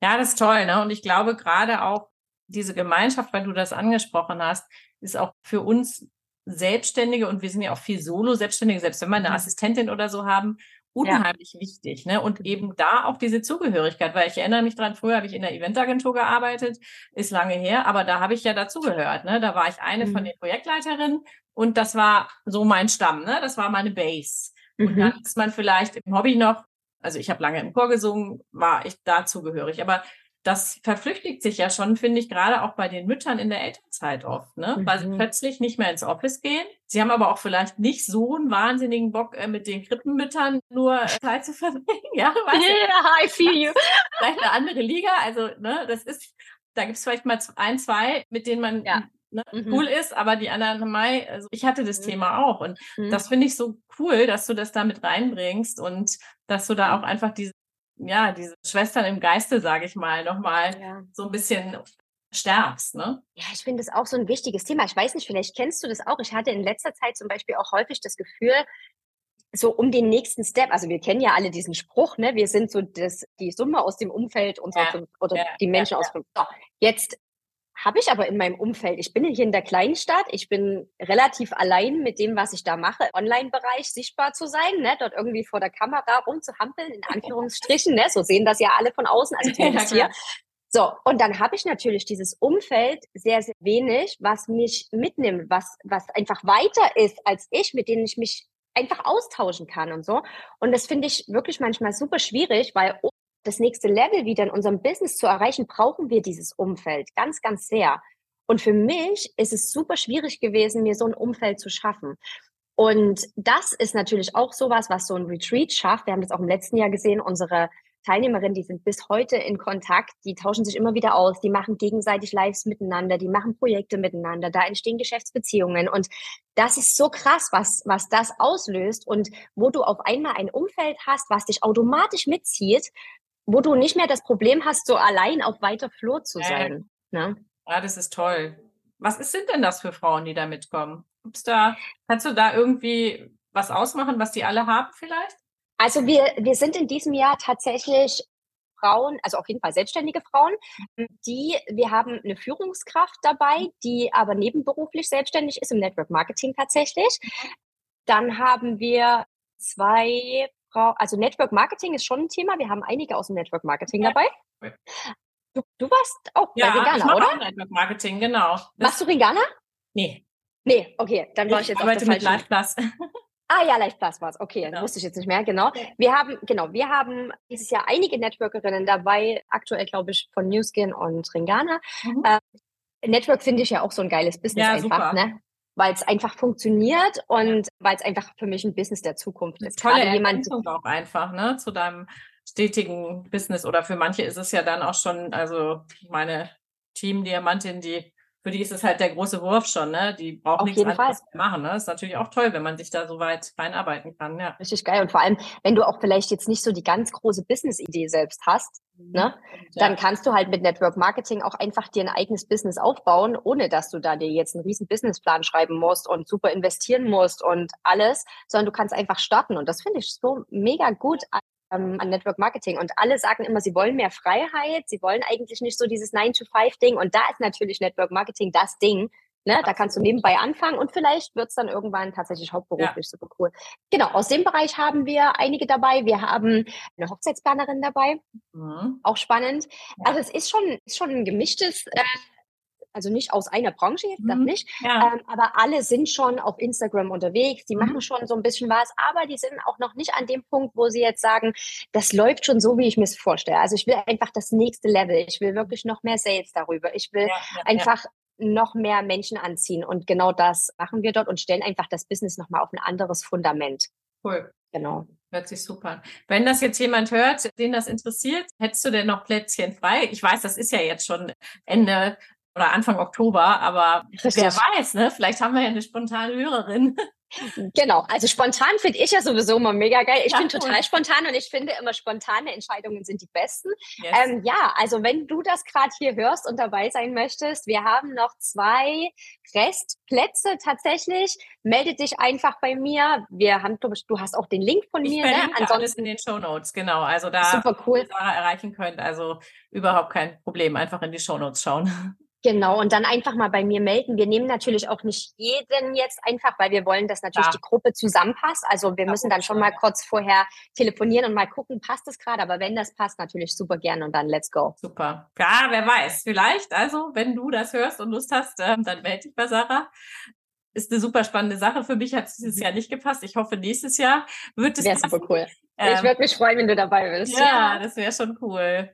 Ja, das ist toll, ne? Und ich glaube gerade auch diese Gemeinschaft, weil du das angesprochen hast, ist auch für uns Selbstständige und wir sind ja auch viel Solo-Selbstständige, selbst wenn wir eine mhm. Assistentin oder so haben, unheimlich ja. wichtig. Ne? Und eben da auch diese Zugehörigkeit, weil ich erinnere mich dran, früher habe ich in der Eventagentur gearbeitet, ist lange her, aber da habe ich ja dazugehört. Ne? Da war ich eine mhm. von den Projektleiterinnen und das war so mein Stamm, ne? das war meine Base. Mhm. Und dann ist man vielleicht im Hobby noch, also ich habe lange im Chor gesungen, war ich dazugehörig. Aber das verflüchtigt sich ja schon, finde ich, gerade auch bei den Müttern in der Elternzeit oft, ne? Mhm. weil sie mhm. plötzlich nicht mehr ins Office gehen. Sie haben aber auch vielleicht nicht so einen wahnsinnigen Bock, äh, mit den Krippenmüttern nur äh, Zeit zu verbringen. ja, weißt yeah, I feel you. vielleicht eine andere Liga. Also, ne, das ist, da gibt es vielleicht mal ein, zwei, mit denen man ja. Ne, mhm. cool ist, aber die anderen Mai, also ich hatte das mhm. Thema auch und mhm. das finde ich so cool, dass du das da mit reinbringst und dass du da auch einfach diese ja, diese Schwestern im Geiste, sage ich mal, nochmal ja. so ein bisschen stärkst, ne? Ja, ich finde das auch so ein wichtiges Thema. Ich weiß nicht, vielleicht kennst du das auch. Ich hatte in letzter Zeit zum Beispiel auch häufig das Gefühl, so um den nächsten Step, also wir kennen ja alle diesen Spruch, ne? Wir sind so das, die Summe aus dem Umfeld unserer ja. fünf, oder ja, die Menschen ja, aus fünf. So, jetzt habe ich aber in meinem Umfeld. Ich bin hier in der Kleinstadt. Ich bin relativ allein mit dem, was ich da mache, Online-Bereich sichtbar zu sein, ne? dort irgendwie vor der Kamera rumzuhampeln, in Anführungsstrichen. Ne? So sehen das ja alle von außen, also zumindest hier. So, und dann habe ich natürlich dieses Umfeld sehr, sehr wenig, was mich mitnimmt, was, was einfach weiter ist als ich, mit denen ich mich einfach austauschen kann und so. Und das finde ich wirklich manchmal super schwierig, weil das nächste Level wieder in unserem Business zu erreichen, brauchen wir dieses Umfeld ganz, ganz sehr. Und für mich ist es super schwierig gewesen, mir so ein Umfeld zu schaffen. Und das ist natürlich auch sowas, was so ein Retreat schafft. Wir haben das auch im letzten Jahr gesehen. Unsere Teilnehmerinnen, die sind bis heute in Kontakt, die tauschen sich immer wieder aus, die machen gegenseitig Lives miteinander, die machen Projekte miteinander, da entstehen Geschäftsbeziehungen. Und das ist so krass, was, was das auslöst und wo du auf einmal ein Umfeld hast, was dich automatisch mitzieht, wo du nicht mehr das Problem hast, so allein auf weiter Flur zu sein. Ja, ne? ja das ist toll. Was ist, sind denn das für Frauen, die da mitkommen? Gibt's da, kannst du da irgendwie was ausmachen, was die alle haben vielleicht? Also wir, wir sind in diesem Jahr tatsächlich Frauen, also auf jeden Fall selbstständige Frauen, die, wir haben eine Führungskraft dabei, die aber nebenberuflich selbstständig ist im Network Marketing tatsächlich. Dann haben wir zwei also Network Marketing ist schon ein Thema. Wir haben einige aus dem Network Marketing ja. dabei. Du, du, warst auch ja, bei Ringana, oder? Auch Network Marketing, genau. Das Machst du Ringana? Nee. Nee, okay, dann war ich, ich jetzt arbeite mit LivePlus. Ah ja, LivePlus war es. Okay, genau. wusste ich jetzt nicht mehr. Genau. Wir haben, genau, wir haben dieses Jahr einige Networkerinnen dabei, aktuell glaube ich von Newskin und Ringana. Mhm. Äh, Network finde ich ja auch so ein geiles Business ja, einfach, super. ne? Weil es einfach funktioniert und weil es einfach für mich ein Business der Zukunft ist. Tolle jemand auch einfach, ne, zu deinem stetigen Business oder für manche ist es ja dann auch schon, also meine Team-Diamantin, die für die ist es halt der große Wurf schon, ne? Die braucht Auf nichts anderes Fall. machen. Ne? Ist natürlich auch toll, wenn man sich da so weit reinarbeiten kann. Ja. Richtig geil. Und vor allem, wenn du auch vielleicht jetzt nicht so die ganz große Business-Idee selbst hast, mhm. ne? dann kannst du halt mit Network Marketing auch einfach dir ein eigenes Business aufbauen, ohne dass du da dir jetzt einen riesen Businessplan schreiben musst und super investieren musst und alles, sondern du kannst einfach starten. Und das finde ich so mega gut ähm, an Network Marketing. Und alle sagen immer, sie wollen mehr Freiheit, sie wollen eigentlich nicht so dieses 9-to-5-Ding. Und da ist natürlich Network Marketing das Ding. Ne? Da kannst du nebenbei anfangen und vielleicht wird es dann irgendwann tatsächlich hauptberuflich ja. super cool. Genau, aus dem Bereich haben wir einige dabei. Wir haben eine Hochzeitsplanerin dabei, mhm. auch spannend. Ja. Also es ist schon, ist schon ein gemischtes äh, also nicht aus einer Branche jetzt, das mhm. nicht, ja. ähm, aber alle sind schon auf Instagram unterwegs, die mhm. machen schon so ein bisschen was, aber die sind auch noch nicht an dem Punkt, wo sie jetzt sagen, das läuft schon so, wie ich mir es vorstelle. Also ich will einfach das nächste Level, ich will wirklich noch mehr Sales darüber, ich will ja, ja, einfach noch mehr Menschen anziehen und genau das machen wir dort und stellen einfach das Business nochmal auf ein anderes Fundament. Cool. Genau. Hört sich super an. Wenn das jetzt jemand hört, den das interessiert, hättest du denn noch Plätzchen frei? Ich weiß, das ist ja jetzt schon Ende oder Anfang Oktober, aber Richtig. wer weiß, ne? Vielleicht haben wir ja eine spontane Hörerin. Genau, also spontan finde ich ja sowieso immer mega geil. Ich ja, bin total spontan und ich finde immer spontane Entscheidungen sind die besten. Yes. Ähm, ja, also wenn du das gerade hier hörst und dabei sein möchtest, wir haben noch zwei Restplätze tatsächlich. Melde dich einfach bei mir. Wir haben, du hast auch den Link von ich mir. Ne? Ansonsten alles in den Show Notes, genau. Also da super cool. Sarah erreichen könnt. Also überhaupt kein Problem. Einfach in die Show Notes schauen. Genau, und dann einfach mal bei mir melden. Wir nehmen natürlich auch nicht jeden jetzt einfach, weil wir wollen, dass natürlich ja. die Gruppe zusammenpasst. Also wir ja, müssen dann schon mal kurz vorher telefonieren und mal gucken, passt es gerade. Aber wenn das passt, natürlich super gerne und dann let's go. Super. Ja, wer weiß, vielleicht. Also, wenn du das hörst und Lust hast, ähm, dann melde dich bei Sarah. Ist eine super spannende Sache. Für mich hat es dieses Jahr nicht gepasst. Ich hoffe, nächstes Jahr wird es. Wäre super cool. Ähm, ich würde mich freuen, wenn du dabei bist. Ja, ja. das wäre schon cool.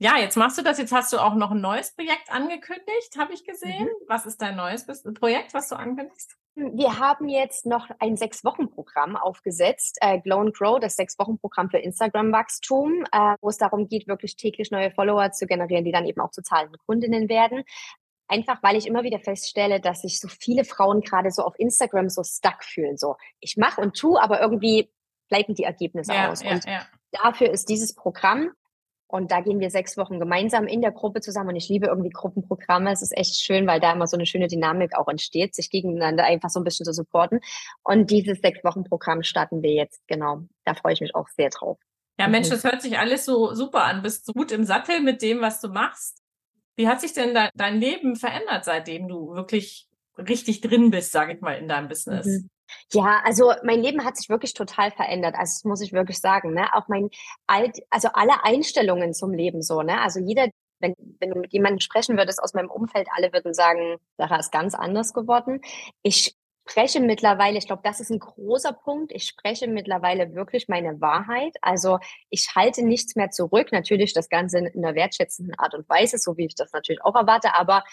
Ja, jetzt machst du das. Jetzt hast du auch noch ein neues Projekt angekündigt, habe ich gesehen. Mhm. Was ist dein neues Projekt, was du ankündigst? Wir haben jetzt noch ein Sechs-Wochen-Programm aufgesetzt, äh, Glow and Grow, das Sechs-Wochen-Programm für Instagram-Wachstum, äh, wo es darum geht, wirklich täglich neue Follower zu generieren, die dann eben auch zu zahlenden Kundinnen werden. Einfach, weil ich immer wieder feststelle, dass sich so viele Frauen gerade so auf Instagram so stuck fühlen. So, ich mache und tu, aber irgendwie bleiben die Ergebnisse ja, aus. Ja, und ja. dafür ist dieses Programm und da gehen wir sechs Wochen gemeinsam in der Gruppe zusammen. Und ich liebe irgendwie Gruppenprogramme. Es ist echt schön, weil da immer so eine schöne Dynamik auch entsteht, sich gegeneinander einfach so ein bisschen zu supporten. Und dieses sechs Wochen Programm starten wir jetzt, genau. Da freue ich mich auch sehr drauf. Ja, Mensch, mhm. das hört sich alles so super an. Bist du gut im Sattel mit dem, was du machst? Wie hat sich denn dein Leben verändert, seitdem du wirklich richtig drin bist, sage ich mal, in deinem Business? Mhm. Ja, also mein Leben hat sich wirklich total verändert. Also das muss ich wirklich sagen. Ne? Auch mein alt, also alle Einstellungen zum Leben so. Ne? Also jeder, wenn, wenn du mit jemandem sprechen würdest aus meinem Umfeld, alle würden sagen, Sarah ist ganz anders geworden. Ich spreche mittlerweile, ich glaube, das ist ein großer Punkt. Ich spreche mittlerweile wirklich meine Wahrheit. Also ich halte nichts mehr zurück. Natürlich das Ganze in einer wertschätzenden Art und Weise, so wie ich das natürlich auch erwarte, aber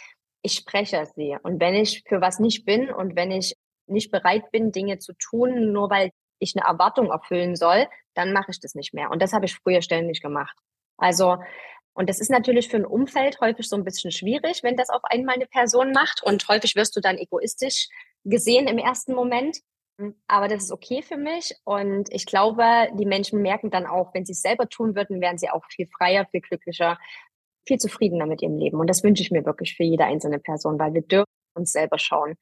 ich spreche sie. Und wenn ich für was nicht bin und wenn ich nicht bereit bin, Dinge zu tun, nur weil ich eine Erwartung erfüllen soll, dann mache ich das nicht mehr. Und das habe ich früher ständig gemacht. Also, und das ist natürlich für ein Umfeld häufig so ein bisschen schwierig, wenn das auf einmal eine Person macht. Und häufig wirst du dann egoistisch gesehen im ersten Moment. Aber das ist okay für mich. Und ich glaube, die Menschen merken dann auch, wenn sie es selber tun würden, wären sie auch viel freier, viel glücklicher, viel zufriedener mit ihrem Leben. Und das wünsche ich mir wirklich für jede einzelne Person, weil wir dürfen uns selber schauen.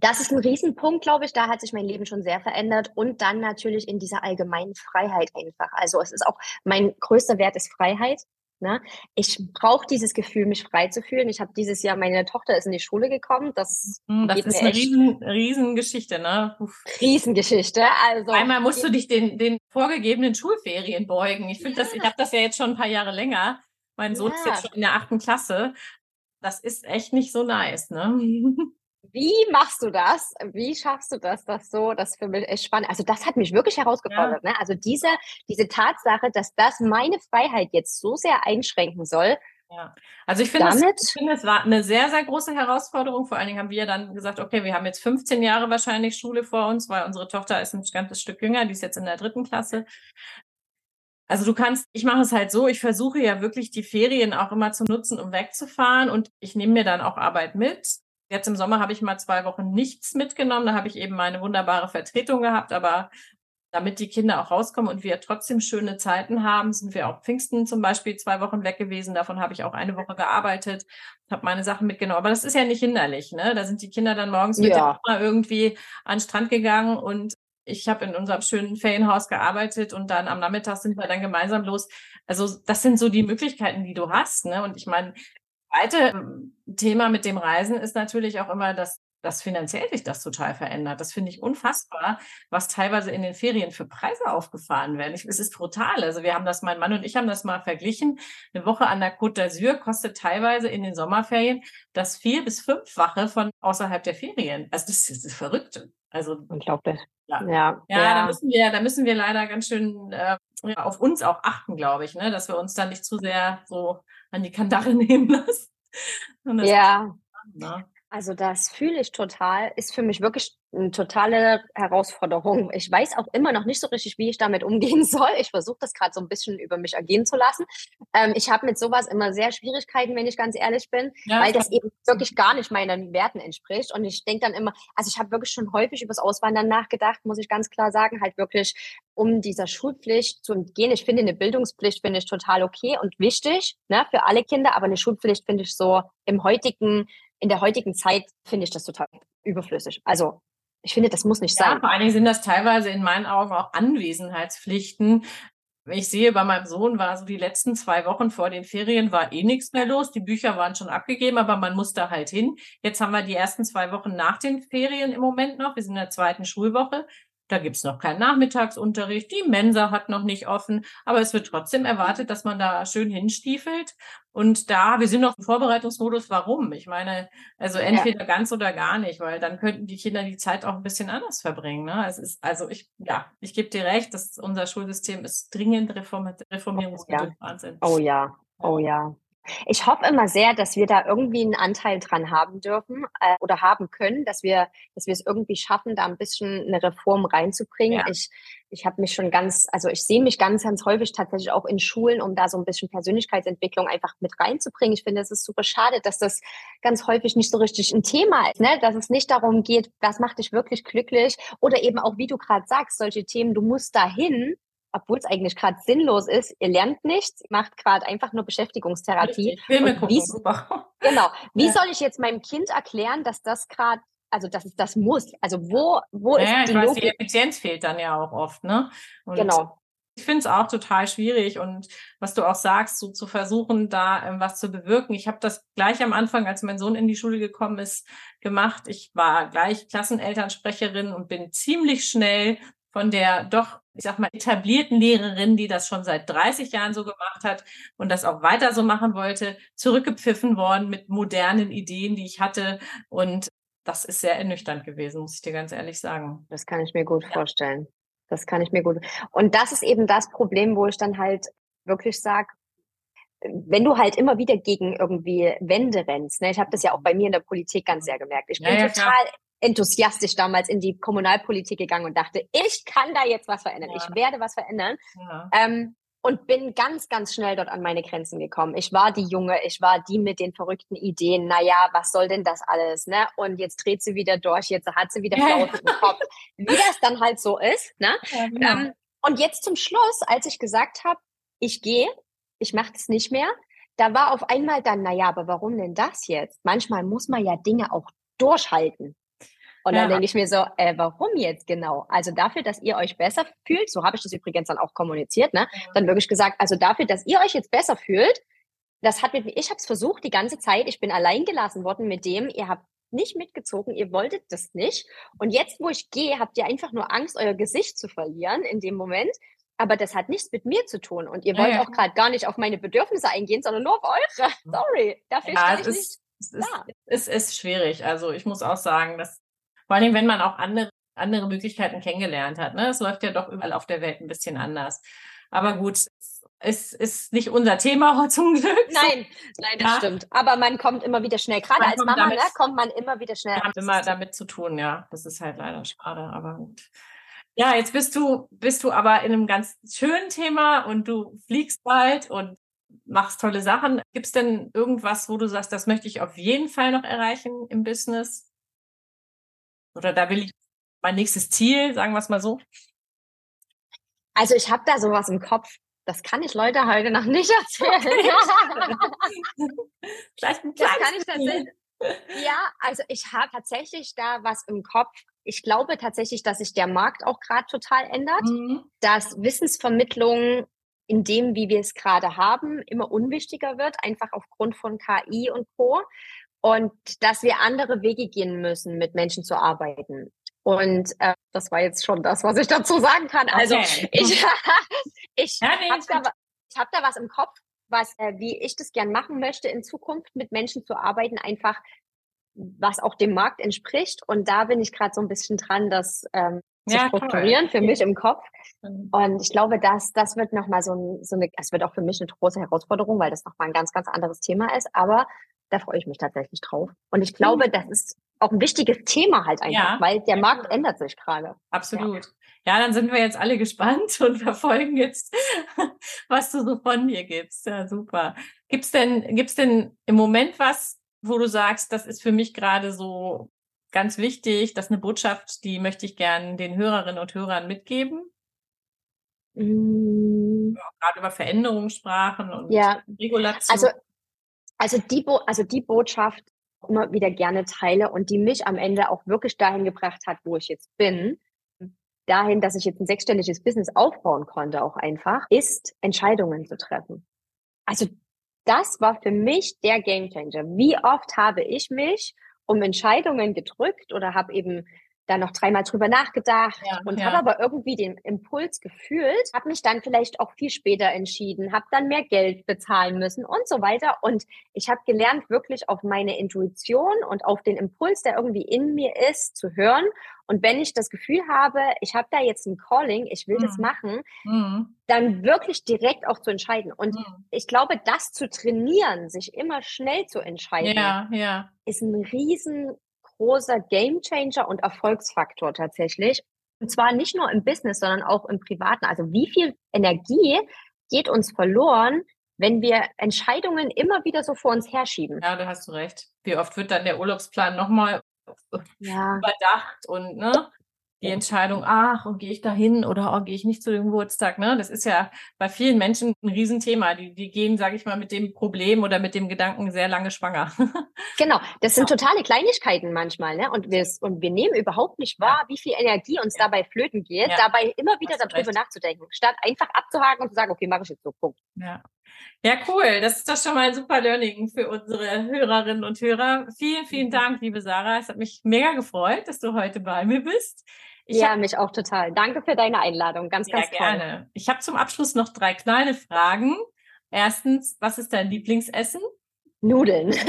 Das ist ein Riesenpunkt, glaube ich. Da hat sich mein Leben schon sehr verändert. Und dann natürlich in dieser allgemeinen Freiheit einfach. Also es ist auch, mein größter Wert ist Freiheit. Ne? Ich brauche dieses Gefühl, mich frei zu fühlen. Ich habe dieses Jahr, meine Tochter ist in die Schule gekommen. Das, hm, das ist eine riesen, Riesengeschichte, ne? Uff. Riesengeschichte. Also einmal musst du dich den, den vorgegebenen Schulferien beugen. Ich finde ja. das, ich habe das ja jetzt schon ein paar Jahre länger. Mein Sohn ja. ist jetzt schon in der achten Klasse. Das ist echt nicht so nice, ne? Wie machst du das? Wie schaffst du das, das so? Das für mich echt spannend. Also das hat mich wirklich herausgefordert. Ja. Ne? Also diese, diese Tatsache, dass das meine Freiheit jetzt so sehr einschränken soll. Ja, also ich finde, es, ich finde, es war eine sehr, sehr große Herausforderung. Vor allen Dingen haben wir dann gesagt, okay, wir haben jetzt 15 Jahre wahrscheinlich Schule vor uns, weil unsere Tochter ist ein ganzes Stück jünger, die ist jetzt in der dritten Klasse. Also du kannst, ich mache es halt so, ich versuche ja wirklich die Ferien auch immer zu nutzen, um wegzufahren und ich nehme mir dann auch Arbeit mit. Jetzt im Sommer habe ich mal zwei Wochen nichts mitgenommen. Da habe ich eben meine wunderbare Vertretung gehabt. Aber damit die Kinder auch rauskommen und wir trotzdem schöne Zeiten haben, sind wir auch Pfingsten zum Beispiel zwei Wochen weg gewesen. Davon habe ich auch eine Woche gearbeitet, habe meine Sachen mitgenommen. Aber das ist ja nicht hinderlich. Ne? Da sind die Kinder dann morgens mit ja. der irgendwie an den Strand gegangen und ich habe in unserem schönen Ferienhaus gearbeitet und dann am Nachmittag sind wir dann gemeinsam los. Also das sind so die Möglichkeiten, die du hast. Ne? Und ich meine, zweite ähm, Thema mit dem Reisen ist natürlich auch immer, dass dass finanziell sich das total verändert. Das finde ich unfassbar, was teilweise in den Ferien für Preise aufgefahren werden. Ich, es ist brutal. Also wir haben das, mein Mann und ich haben das mal verglichen. Eine Woche an der Côte d'Azur kostet teilweise in den Sommerferien das vier- bis fünffache von außerhalb der Ferien. Also das, das ist verrückt. Also unglaublich. Ja, ja, ja, ja. Da müssen wir, da müssen wir leider ganz schön äh, auf uns auch achten, glaube ich, ne, dass wir uns da nicht zu sehr so an die Kandare nehmen lassen. Ja. Ne? Also das fühle ich total, ist für mich wirklich eine totale Herausforderung. Ich weiß auch immer noch nicht so richtig, wie ich damit umgehen soll. Ich versuche das gerade so ein bisschen über mich ergehen zu lassen. Ähm, ich habe mit sowas immer sehr Schwierigkeiten, wenn ich ganz ehrlich bin, ja, weil das eben wirklich gar nicht meinen Werten entspricht. Und ich denke dann immer, also ich habe wirklich schon häufig über das Auswandern nachgedacht, muss ich ganz klar sagen, halt wirklich um dieser Schulpflicht zu entgehen. Ich finde eine Bildungspflicht finde ich total okay und wichtig ne, für alle Kinder, aber eine Schulpflicht finde ich so im heutigen in der heutigen Zeit finde ich das total überflüssig. Also ich finde, das muss nicht ja, sein. Vor allen Dingen sind das teilweise in meinen Augen auch Anwesenheitspflichten. Ich sehe, bei meinem Sohn war so die letzten zwei Wochen vor den Ferien war eh nichts mehr los. Die Bücher waren schon abgegeben, aber man musste halt hin. Jetzt haben wir die ersten zwei Wochen nach den Ferien im Moment noch. Wir sind in der zweiten Schulwoche. Da gibt's noch keinen Nachmittagsunterricht. Die Mensa hat noch nicht offen, aber es wird trotzdem erwartet, dass man da schön hinstiefelt. Und da, wir sind noch im Vorbereitungsmodus. Warum? Ich meine, also entweder ja. ganz oder gar nicht, weil dann könnten die Kinder die Zeit auch ein bisschen anders verbringen. Ne? Es ist, also ich, ja, ich gebe dir recht, dass unser Schulsystem ist dringend reformiert, reformierungsbedürftig. Oh, ja. Wahnsinn. Oh ja, oh ja. Ich hoffe immer sehr, dass wir da irgendwie einen Anteil dran haben dürfen äh, oder haben können, dass wir, dass wir es irgendwie schaffen, da ein bisschen eine Reform reinzubringen. Ja. Ich, ich habe mich schon ganz, also ich sehe mich ganz, ganz häufig tatsächlich auch in Schulen, um da so ein bisschen Persönlichkeitsentwicklung einfach mit reinzubringen. Ich finde, es ist super schade, dass das ganz häufig nicht so richtig ein Thema ist, ne? dass es nicht darum geht, was macht dich wirklich glücklich oder eben auch, wie du gerade sagst, solche Themen, du musst dahin, obwohl es eigentlich gerade sinnlos ist, ihr lernt nichts, macht gerade einfach nur Beschäftigungstherapie. Richtig, Filme gucken, wie, super. Genau. Wie ja. soll ich jetzt meinem Kind erklären, dass das gerade, also dass es das muss? Also wo, wo ja, ist die, weiß, die Effizienz fehlt dann ja auch oft, ne? Und genau. Ich finde es auch total schwierig und was du auch sagst, so zu versuchen, da ähm, was zu bewirken. Ich habe das gleich am Anfang, als mein Sohn in die Schule gekommen ist, gemacht. Ich war gleich Klassenelternsprecherin und bin ziemlich schnell von der doch, ich sag mal, etablierten Lehrerin, die das schon seit 30 Jahren so gemacht hat und das auch weiter so machen wollte, zurückgepfiffen worden mit modernen Ideen, die ich hatte. Und das ist sehr ernüchternd gewesen, muss ich dir ganz ehrlich sagen. Das kann ich mir gut ja. vorstellen. Das kann ich mir gut. Und das ist eben das Problem, wo ich dann halt wirklich sage, wenn du halt immer wieder gegen irgendwie Wände rennst, ne, ich habe das ja auch bei mir in der Politik ganz sehr gemerkt. Ich bin ja, ja, total klar enthusiastisch damals in die Kommunalpolitik gegangen und dachte, ich kann da jetzt was verändern, ja. ich werde was verändern. Ja. Ähm, und bin ganz, ganz schnell dort an meine Grenzen gekommen. Ich war die Junge, ich war die mit den verrückten Ideen. Naja, was soll denn das alles? Ne? Und jetzt dreht sie wieder durch, jetzt hat sie wieder Flaute im Kopf. Wie das dann halt so ist. Ne? Ja, genau. ähm, und jetzt zum Schluss, als ich gesagt habe, ich gehe, ich mache das nicht mehr, da war auf einmal dann, naja, aber warum denn das jetzt? Manchmal muss man ja Dinge auch durchhalten. Und ja. dann denke ich mir so, äh, warum jetzt genau? Also dafür, dass ihr euch besser fühlt, so habe ich das übrigens dann auch kommuniziert, ne? Dann wirklich gesagt, also dafür, dass ihr euch jetzt besser fühlt, das hat mit, ich habe es versucht die ganze Zeit, ich bin allein gelassen worden mit dem, ihr habt nicht mitgezogen, ihr wolltet das nicht. Und jetzt, wo ich gehe, habt ihr einfach nur Angst, euer Gesicht zu verlieren in dem Moment. Aber das hat nichts mit mir zu tun. Und ihr wollt ja, ja. auch gerade gar nicht auf meine Bedürfnisse eingehen, sondern nur auf eure. Sorry, dafür ja, ich nicht. Es ist, es ist schwierig. Also ich muss auch sagen, dass vor allem, wenn man auch andere, andere Möglichkeiten kennengelernt hat. Ne? Es läuft ja doch überall auf der Welt ein bisschen anders. Aber gut, es ist nicht unser Thema zum Glück. Nein, nein, das ja. stimmt. Aber man kommt immer wieder schnell. Gerade als Mama damit, ne, kommt man immer wieder schnell. Wir haben immer damit zu tun, ja. Das ist halt leider schade, aber gut. Ja, jetzt bist du, bist du aber in einem ganz schönen Thema und du fliegst bald und machst tolle Sachen. Gibt es denn irgendwas, wo du sagst, das möchte ich auf jeden Fall noch erreichen im Business? Oder da will ich mein nächstes Ziel, sagen wir es mal so? Also ich habe da sowas im Kopf. Das kann ich Leute heute noch nicht erzählen. Vielleicht ein das kann ich tatsächlich. Ja, also ich habe tatsächlich da was im Kopf. Ich glaube tatsächlich, dass sich der Markt auch gerade total ändert, mhm. dass Wissensvermittlung in dem, wie wir es gerade haben, immer unwichtiger wird, einfach aufgrund von KI und Co. und dass wir andere Wege gehen müssen, mit Menschen zu arbeiten. Und äh, das war jetzt schon das, was ich dazu sagen kann. Also okay. ich, ich ja, nee, habe da, hab da was im Kopf, was, äh, wie ich das gern machen möchte, in Zukunft mit Menschen zu arbeiten, einfach was auch dem Markt entspricht. Und da bin ich gerade so ein bisschen dran, das ähm, zu ja, strukturieren toll. für mich im Kopf. Und ich glaube, dass das wird nochmal so, ein, so eine, es wird auch für mich eine große Herausforderung, weil das nochmal ein ganz, ganz anderes Thema ist. Aber da freue ich mich tatsächlich drauf. Und ich glaube, mhm. das ist auch ein wichtiges Thema halt einfach, ja. weil der Markt ändert sich gerade. Absolut. Ja. ja. dann sind wir jetzt alle gespannt und verfolgen jetzt, was du so von mir gibst. Ja, super. Gibt's denn, gibt's denn im Moment was, wo du sagst, das ist für mich gerade so ganz wichtig, das ist eine Botschaft, die möchte ich gern den Hörerinnen und Hörern mitgeben? Ja, gerade über Veränderungssprachen und ja. Regulation. Also also die, Bo also die Botschaft immer wieder gerne teile und die mich am Ende auch wirklich dahin gebracht hat, wo ich jetzt bin, dahin, dass ich jetzt ein sechsstelliges Business aufbauen konnte, auch einfach, ist Entscheidungen zu treffen. Also das war für mich der Gamechanger. Wie oft habe ich mich um Entscheidungen gedrückt oder habe eben da noch dreimal drüber nachgedacht ja, und ja. habe aber irgendwie den Impuls gefühlt, habe mich dann vielleicht auch viel später entschieden, habe dann mehr Geld bezahlen müssen und so weiter. Und ich habe gelernt, wirklich auf meine Intuition und auf den Impuls, der irgendwie in mir ist, zu hören. Und wenn ich das Gefühl habe, ich habe da jetzt ein Calling, ich will mhm. das machen, mhm. dann wirklich direkt auch zu entscheiden. Und mhm. ich glaube, das zu trainieren, sich immer schnell zu entscheiden, ja, ist ein riesen großer Gamechanger und Erfolgsfaktor tatsächlich. Und zwar nicht nur im Business, sondern auch im Privaten. Also wie viel Energie geht uns verloren, wenn wir Entscheidungen immer wieder so vor uns herschieben? Ja, da hast du recht. Wie oft wird dann der Urlaubsplan nochmal ja. überdacht und ne? Die Entscheidung, ach, und gehe ich da hin oder oh, gehe ich nicht zu dem Geburtstag, ne? Das ist ja bei vielen Menschen ein Riesenthema. Die, die gehen, sage ich mal, mit dem Problem oder mit dem Gedanken sehr lange schwanger. genau, das sind totale Kleinigkeiten manchmal, ne? Und wir, und wir nehmen überhaupt nicht wahr, wie viel Energie uns ja. dabei flöten geht, ja. dabei immer wieder darüber recht. nachzudenken, statt einfach abzuhaken und zu sagen, okay, mache ich jetzt so, Punkt. Ja. Ja, cool. Das ist doch schon mal ein super Learning für unsere Hörerinnen und Hörer. Vielen, vielen. Dank, liebe Sarah. Es hat mich mega gefreut, dass du heute bei mir bist. Ich ja, hab, mich auch total. Danke für deine Einladung. Ganz, ja, ganz toll. gerne. Ich habe zum Abschluss noch drei kleine Fragen. Erstens, was ist dein Lieblingsessen? Nudeln.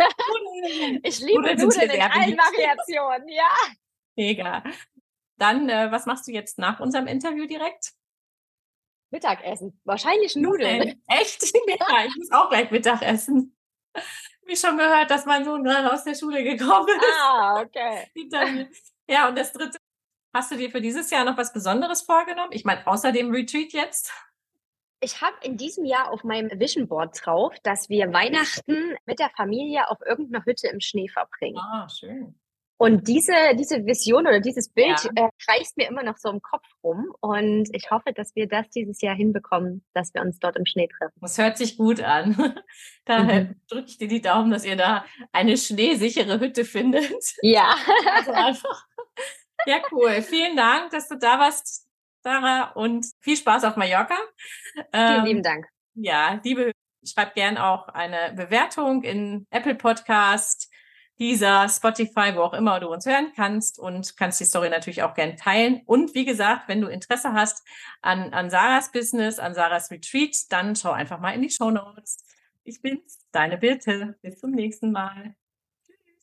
Ich liebe Nudeln, Nudeln in allen Variationen, ja. Mega. Dann, äh, was machst du jetzt nach unserem Interview direkt? Mittagessen. Wahrscheinlich Nudeln. Echt? Ja, ich muss auch gleich Mittagessen. Wie schon gehört, dass mein Sohn gerade aus der Schule gekommen ist. Ah, okay. Ja, und das dritte, Hast du dir für dieses Jahr noch was Besonderes vorgenommen? Ich meine, außer dem Retreat jetzt? Ich habe in diesem Jahr auf meinem Vision Board drauf, dass wir Weihnachten mit der Familie auf irgendeiner Hütte im Schnee verbringen. Ah, schön. Und diese, diese Vision oder dieses Bild ja. äh, kreist mir immer noch so im Kopf rum. Und ich hoffe, dass wir das dieses Jahr hinbekommen, dass wir uns dort im Schnee treffen. Das hört sich gut an. Daher mhm. drücke ich dir die Daumen, dass ihr da eine schneesichere Hütte findet. Ja. Also einfach ja, cool. Vielen Dank, dass du da warst, Sarah, und viel Spaß auf Mallorca. Vielen ähm, lieben Dank. Ja, liebe, schreib gern auch eine Bewertung in Apple Podcast, dieser Spotify, wo auch immer du uns hören kannst und kannst die Story natürlich auch gern teilen. Und wie gesagt, wenn du Interesse hast an, an Sarahs Business, an Sarahs Retreat, dann schau einfach mal in die Show Notes. Ich bin's, deine Birte. Bis zum nächsten Mal.